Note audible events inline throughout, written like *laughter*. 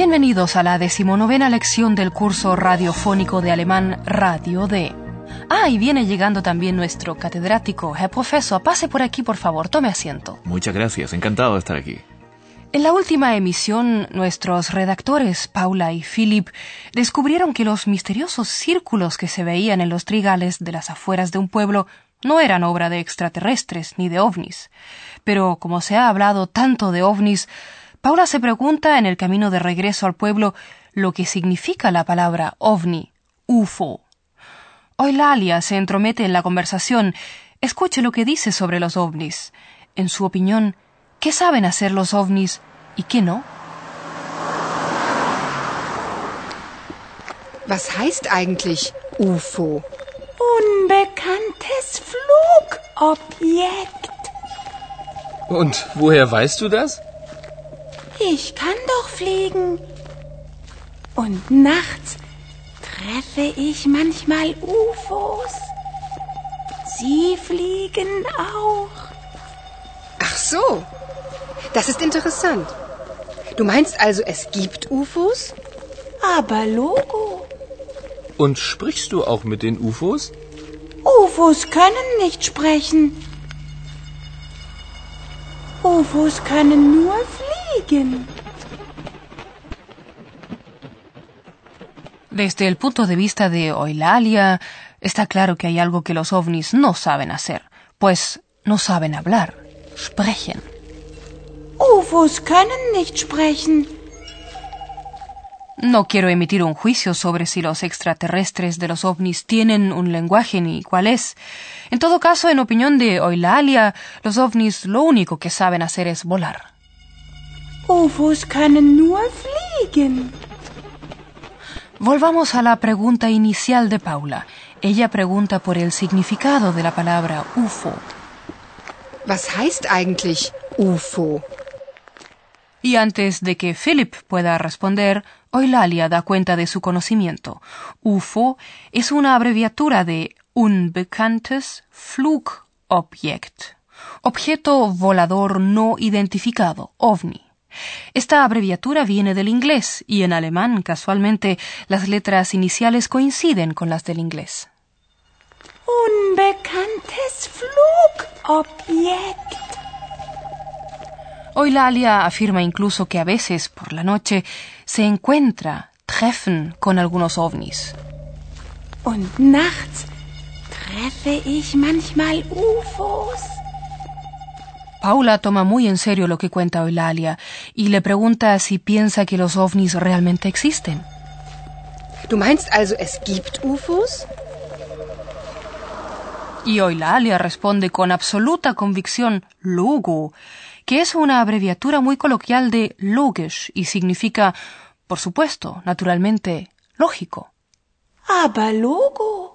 Bienvenidos a la decimonovena lección del curso radiofónico de alemán Radio D. Ah, y viene llegando también nuestro catedrático. Herr Profesor, pase por aquí, por favor, tome asiento. Muchas gracias, encantado de estar aquí. En la última emisión, nuestros redactores, Paula y Philip, descubrieron que los misteriosos círculos que se veían en los trigales de las afueras de un pueblo no eran obra de extraterrestres ni de ovnis. Pero como se ha hablado tanto de ovnis, Paula se pregunta en el camino de regreso al pueblo lo que significa la palabra ovni, UFO. Eulalia se entromete en la conversación. Escuche lo que dice sobre los ovnis. En su opinión, ¿qué saben hacer los ovnis y qué no? Was heißt eigentlich UFO? Unbekanntes Flugobjekt. Und woher weißt du das? Ich kann doch fliegen. Und nachts treffe ich manchmal UFOs. Sie fliegen auch. Ach so. Das ist interessant. Du meinst also, es gibt UFOs? Aber Logo. Und sprichst du auch mit den UFOs? UFOs können nicht sprechen. UFOs können nur fliegen. Desde el punto de vista de Eulalia, está claro que hay algo que los ovnis no saben hacer, pues no saben hablar, sprechen. UFOs können nicht sprechen. No quiero emitir un juicio sobre si los extraterrestres de los ovnis tienen un lenguaje ni cuál es. En todo caso, en opinión de Eulalia, los ovnis lo único que saben hacer es volar. UFOs können nur fliegen. Volvamos a la pregunta inicial de Paula. Ella pregunta por el significado de la palabra UFO. Was heißt eigentlich UFO? Y antes de que Philip pueda responder, Eulalia da cuenta de su conocimiento. UFO es una abreviatura de Unbekanntes Flugobjekt, objeto volador no identificado, ovni. Esta abreviatura viene del inglés y en alemán, casualmente, las letras iniciales coinciden con las del inglés. Unbekanntes Flugobjekt. Eulalia afirma incluso que a veces, por la noche, se encuentra, treffen, con algunos ovnis. Und nachts treffe ich manchmal UFOs. Paula toma muy en serio lo que cuenta Eulalia y le pregunta si piensa que los ovnis realmente existen. Du meinst also, es gibt UFOs? Y Eulalia responde con absoluta convicción Logo, que es una abreviatura muy coloquial de logisch y significa, por supuesto, naturalmente, lógico. Aber Logo.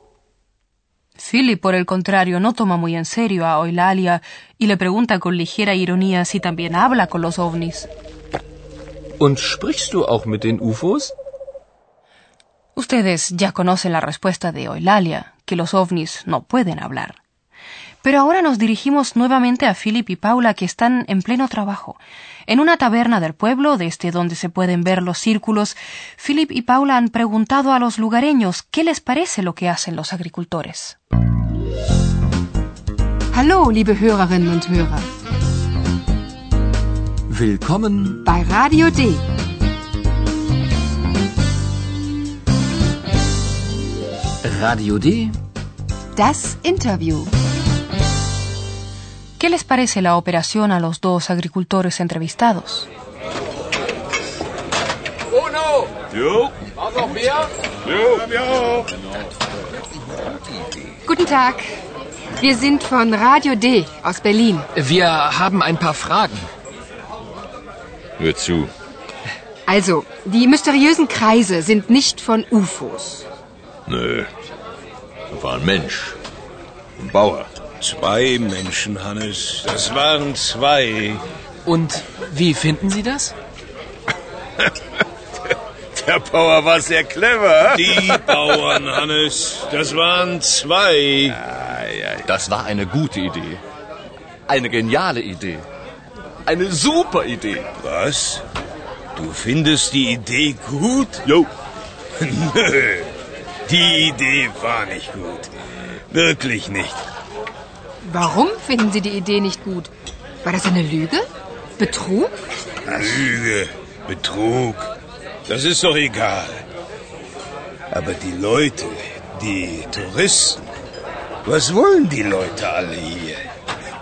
Philip, por el contrario, no toma muy en serio a Eulalia y le pregunta con ligera ironía si también habla con los ovnis. Und sprichst du auch mit den UFOs? Ustedes ya conocen la respuesta de Eulalia, que los ovnis no pueden hablar. Pero ahora nos dirigimos nuevamente a Philip y Paula que están en pleno trabajo. En una taberna del pueblo, desde donde se pueden ver los círculos, Philip y Paula han preguntado a los lugareños qué les parece lo que hacen los agricultores. Hallo, liebe Hörerinnen und Hörer. Willkommen Bei Radio D. Radio D. Das Interview. ¿Qué les parece la operación a los dos agricultores entrevistados? Uno! Jo. Auch noch mehr? Jo. Guten Tag. Wir sind von Radio D aus Berlin. Wir haben ein paar Fragen. Hör zu. Also, die mysteriösen Kreise sind nicht von UFOs. Nö. Das war ein Mensch. Ein Bauer. Zwei Menschen, Hannes. Das waren zwei. Und wie finden Sie das? *laughs* Der Bauer war sehr clever. Die Bauern, Hannes. Das waren zwei. Das war eine gute Idee. Eine geniale Idee. Eine super Idee. Was? Du findest die Idee gut? Jo. *laughs* Nö. Die Idee war nicht gut. Wirklich nicht. Warum finden Sie die Idee nicht gut? War das eine Lüge? Betrug? Lüge, Betrug. Das ist doch egal. Aber die Leute, die Touristen, was wollen die Leute alle hier?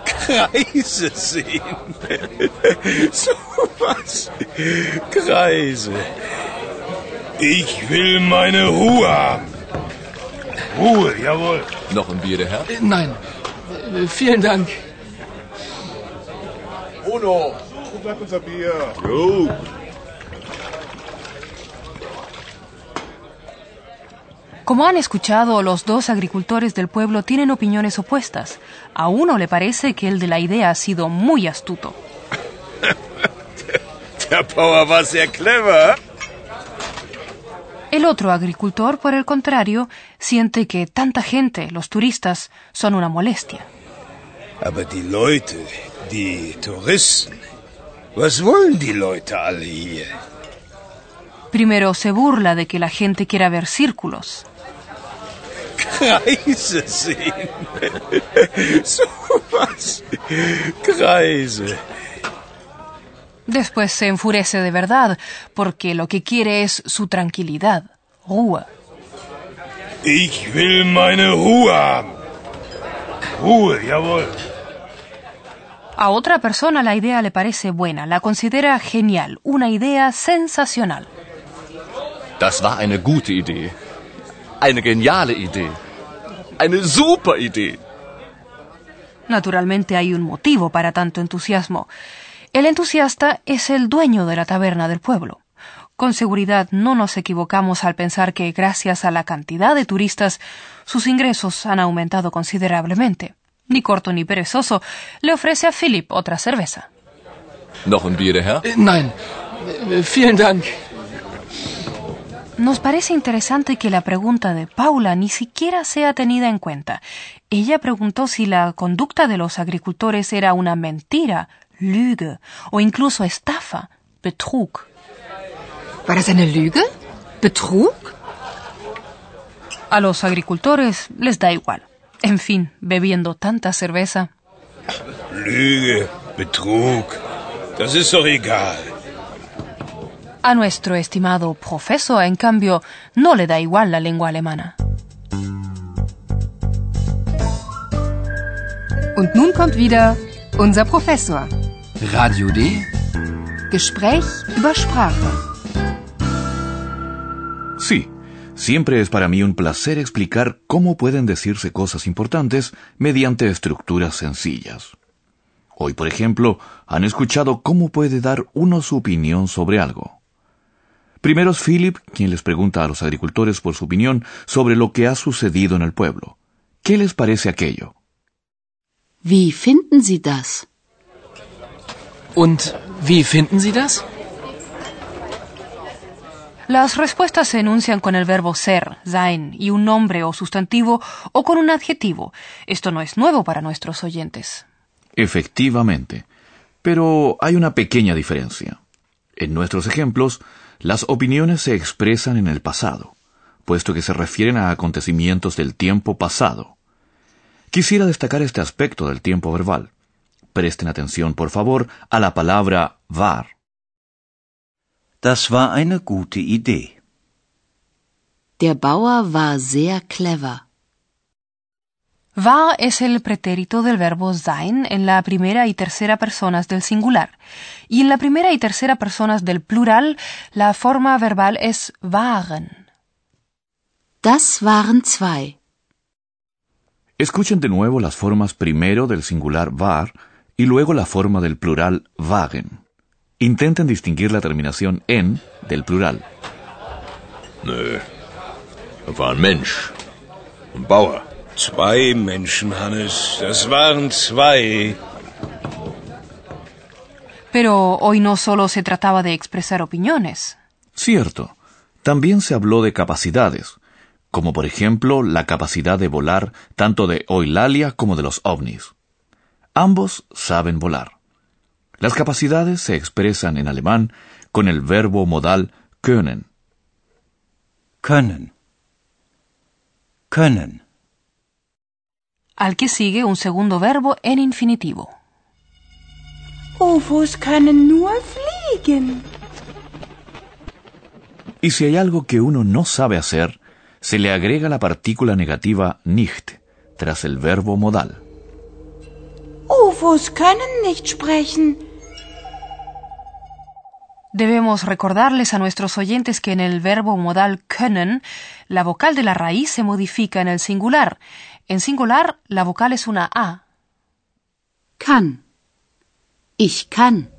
Kreise sehen. *laughs* so was. Kreise. Ich will meine Ruhe haben. Ruhe, jawohl. Noch ein Bier, der Herr? Nein. Vielen Dank. Uno. Jo. Como han escuchado, los dos agricultores del pueblo tienen opiniones opuestas. A uno le parece que el de la idea ha sido muy astuto. Der Bauer war sehr clever. El otro agricultor, por el contrario, siente que tanta gente, los turistas, son una molestia. Aber die Leute, die Touristen, was wollen die Leute alle hier? Primero se burla de que la gente quiera ver círculos. Kreise sehen. *laughs* so was. Kreise. Después se enfurece de verdad, porque lo que quiere es su tranquilidad, Ruhe. Ich will meine Ruhe haben. Ruhe, jawohl. A otra persona la idea le parece buena, la considera genial, una idea sensacional. Das war eine gute Idee. Eine geniale Idee. Eine super Idee. Naturalmente hay un motivo para tanto entusiasmo. El entusiasta es el dueño de la taberna del pueblo. Con seguridad no nos equivocamos al pensar que gracias a la cantidad de turistas sus ingresos han aumentado considerablemente. Ni corto ni perezoso le ofrece a Philip otra cerveza. Noch ein Bier, Herr? Nein. Vielen Dank. Nos parece interesante que la pregunta de Paula ni siquiera sea tenida en cuenta. Ella preguntó si la conducta de los agricultores era una mentira, Lüge, o incluso estafa, Betrug. War das eine Lüge? Betrug? A los agricultores les da igual. En fin, bebiendo tanta cerveza. Lüge, Betrug. Das ist doch egal. A nuestro estimado profesor, en cambio, no le da igual la lengua alemana. Und nun kommt wieder unser Professor. Radio D. Gespräch über Sprache. Sí, siempre es para mí un placer explicar cómo pueden decirse cosas importantes mediante estructuras sencillas. Hoy, por ejemplo, han escuchado cómo puede dar uno su opinión sobre algo. Primero es Philip quien les pregunta a los agricultores por su opinión sobre lo que ha sucedido en el pueblo. ¿Qué les parece aquello? Wie finden Sie das? Und wie finden Sie das? Las respuestas se enuncian con el verbo ser, sein, y un nombre o sustantivo o con un adjetivo. Esto no es nuevo para nuestros oyentes. Efectivamente. Pero hay una pequeña diferencia. En nuestros ejemplos, las opiniones se expresan en el pasado, puesto que se refieren a acontecimientos del tiempo pasado. Quisiera destacar este aspecto del tiempo verbal. Presten atención, por favor, a la palabra war. Das war eine gute Idee. Der Bauer war sehr clever. War es el pretérito del verbo sein en la primera y tercera personas del singular. Y en la primera y tercera personas del plural, la forma verbal es waren. Das waren zwei. Escuchen de nuevo las formas primero del singular war y luego la forma del plural waren. Intenten distinguir la terminación en del plural. Nö. war ein Mensch. Ein Bauer. Zwei Menschen, Hannes. Das waren zwei. Pero hoy no solo se trataba de expresar opiniones. Cierto. También se habló de capacidades, como por ejemplo la capacidad de volar tanto de Oilalia como de los ovnis. Ambos saben volar. Las capacidades se expresan en alemán con el verbo modal können. Können. Können. Al que sigue un segundo verbo en infinitivo. UFOs können nur fliegen. Y si hay algo que uno no sabe hacer, se le agrega la partícula negativa nicht tras el verbo modal. UFOs können nicht sprechen. Debemos recordarles a nuestros oyentes que en el verbo modal können, la vocal de la raíz se modifica en el singular. En singular, la vocal es una A. Kann. Ich kann.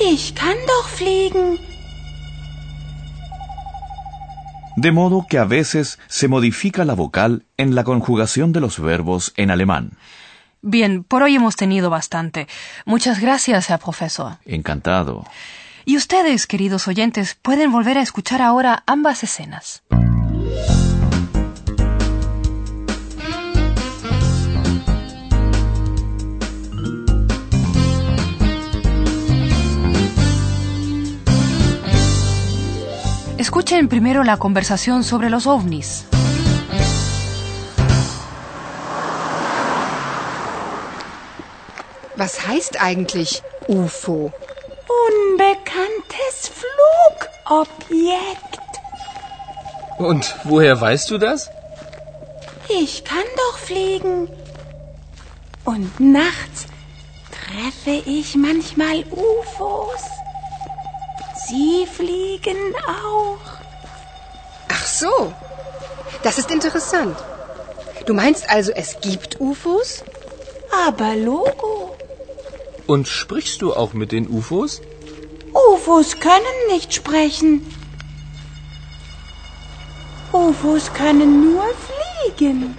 Ich kann doch fliegen. De modo que a veces se modifica la vocal en la conjugación de los verbos en alemán. Bien, por hoy hemos tenido bastante. Muchas gracias, Herr Profesor. Encantado. Y ustedes, queridos oyentes, pueden volver a escuchar ahora ambas escenas. Escuchen primero la conversación sobre los ovnis. Was heißt eigentlich UFO? Unbekanntes Flugobjekt. Und woher weißt du das? Ich kann doch fliegen. Und nachts treffe ich manchmal UFOs. Sie fliegen auch. Ach so. Das ist interessant. Du meinst also, es gibt UFOs? Aber Logo. Und sprichst du auch mit den UFOs? UFOs können nicht sprechen. UFOs können nur fliegen.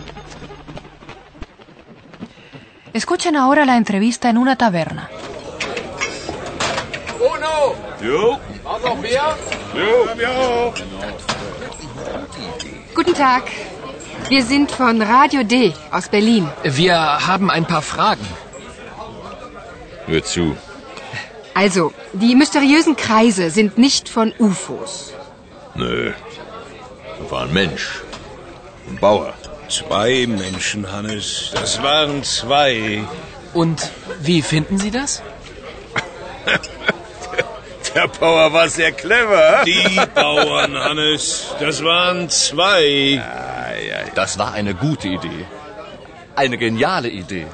Escuchen ahora la entrevista en una taberna. Uno! Jo. Auch noch mehr? Jo. Guten Tag. Wir sind von Radio D aus Berlin. Wir haben ein paar Fragen. Hör zu. Also, die mysteriösen Kreise sind nicht von UFOs. Nö. War ein Mensch. Ein Bauer. Zwei Menschen, Hannes. Das waren zwei. Und wie finden Sie das? *laughs* Der Bauer war sehr clever. Die Bauern, Hannes. Das waren zwei. Das war eine gute Idee. Eine geniale Idee.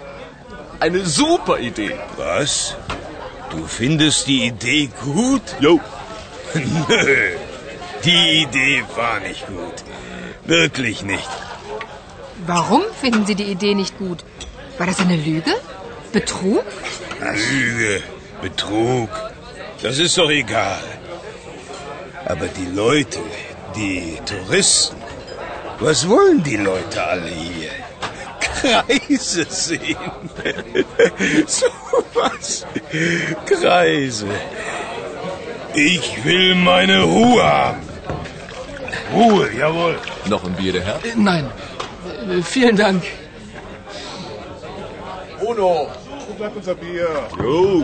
Eine super Idee. Was? Du findest die Idee gut? Jo. *laughs* Nö. Die Idee war nicht gut. Wirklich nicht. Warum finden Sie die Idee nicht gut? War das eine Lüge? Betrug? Lüge, Betrug. Das ist doch egal. Aber die Leute, die Touristen, was wollen die Leute alle hier? Kreise sehen. *laughs* so was. Kreise. Ich will meine Ruhe haben. Ruhe, jawohl. Noch ein Bier, der Herr? Äh, Nein. Äh, Vielen Dank. Uno! Jo.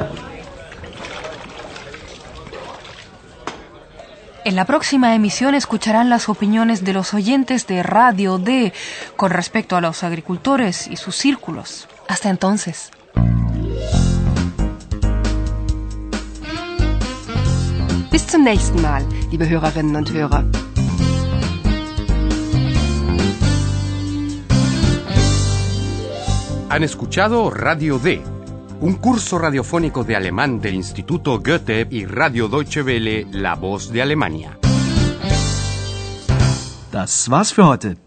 En la próxima emisión escucharán las opiniones de los oyentes de Radio D con respecto a los agricultores y sus círculos. Hasta entonces. Bis zum nächsten Mal, liebe Hörerinnen und Hörer. Han escuchado Radio D, un curso radiofónico de alemán del Instituto Goethe y Radio Deutsche Welle, La Voz de Alemania. Das war's für heute.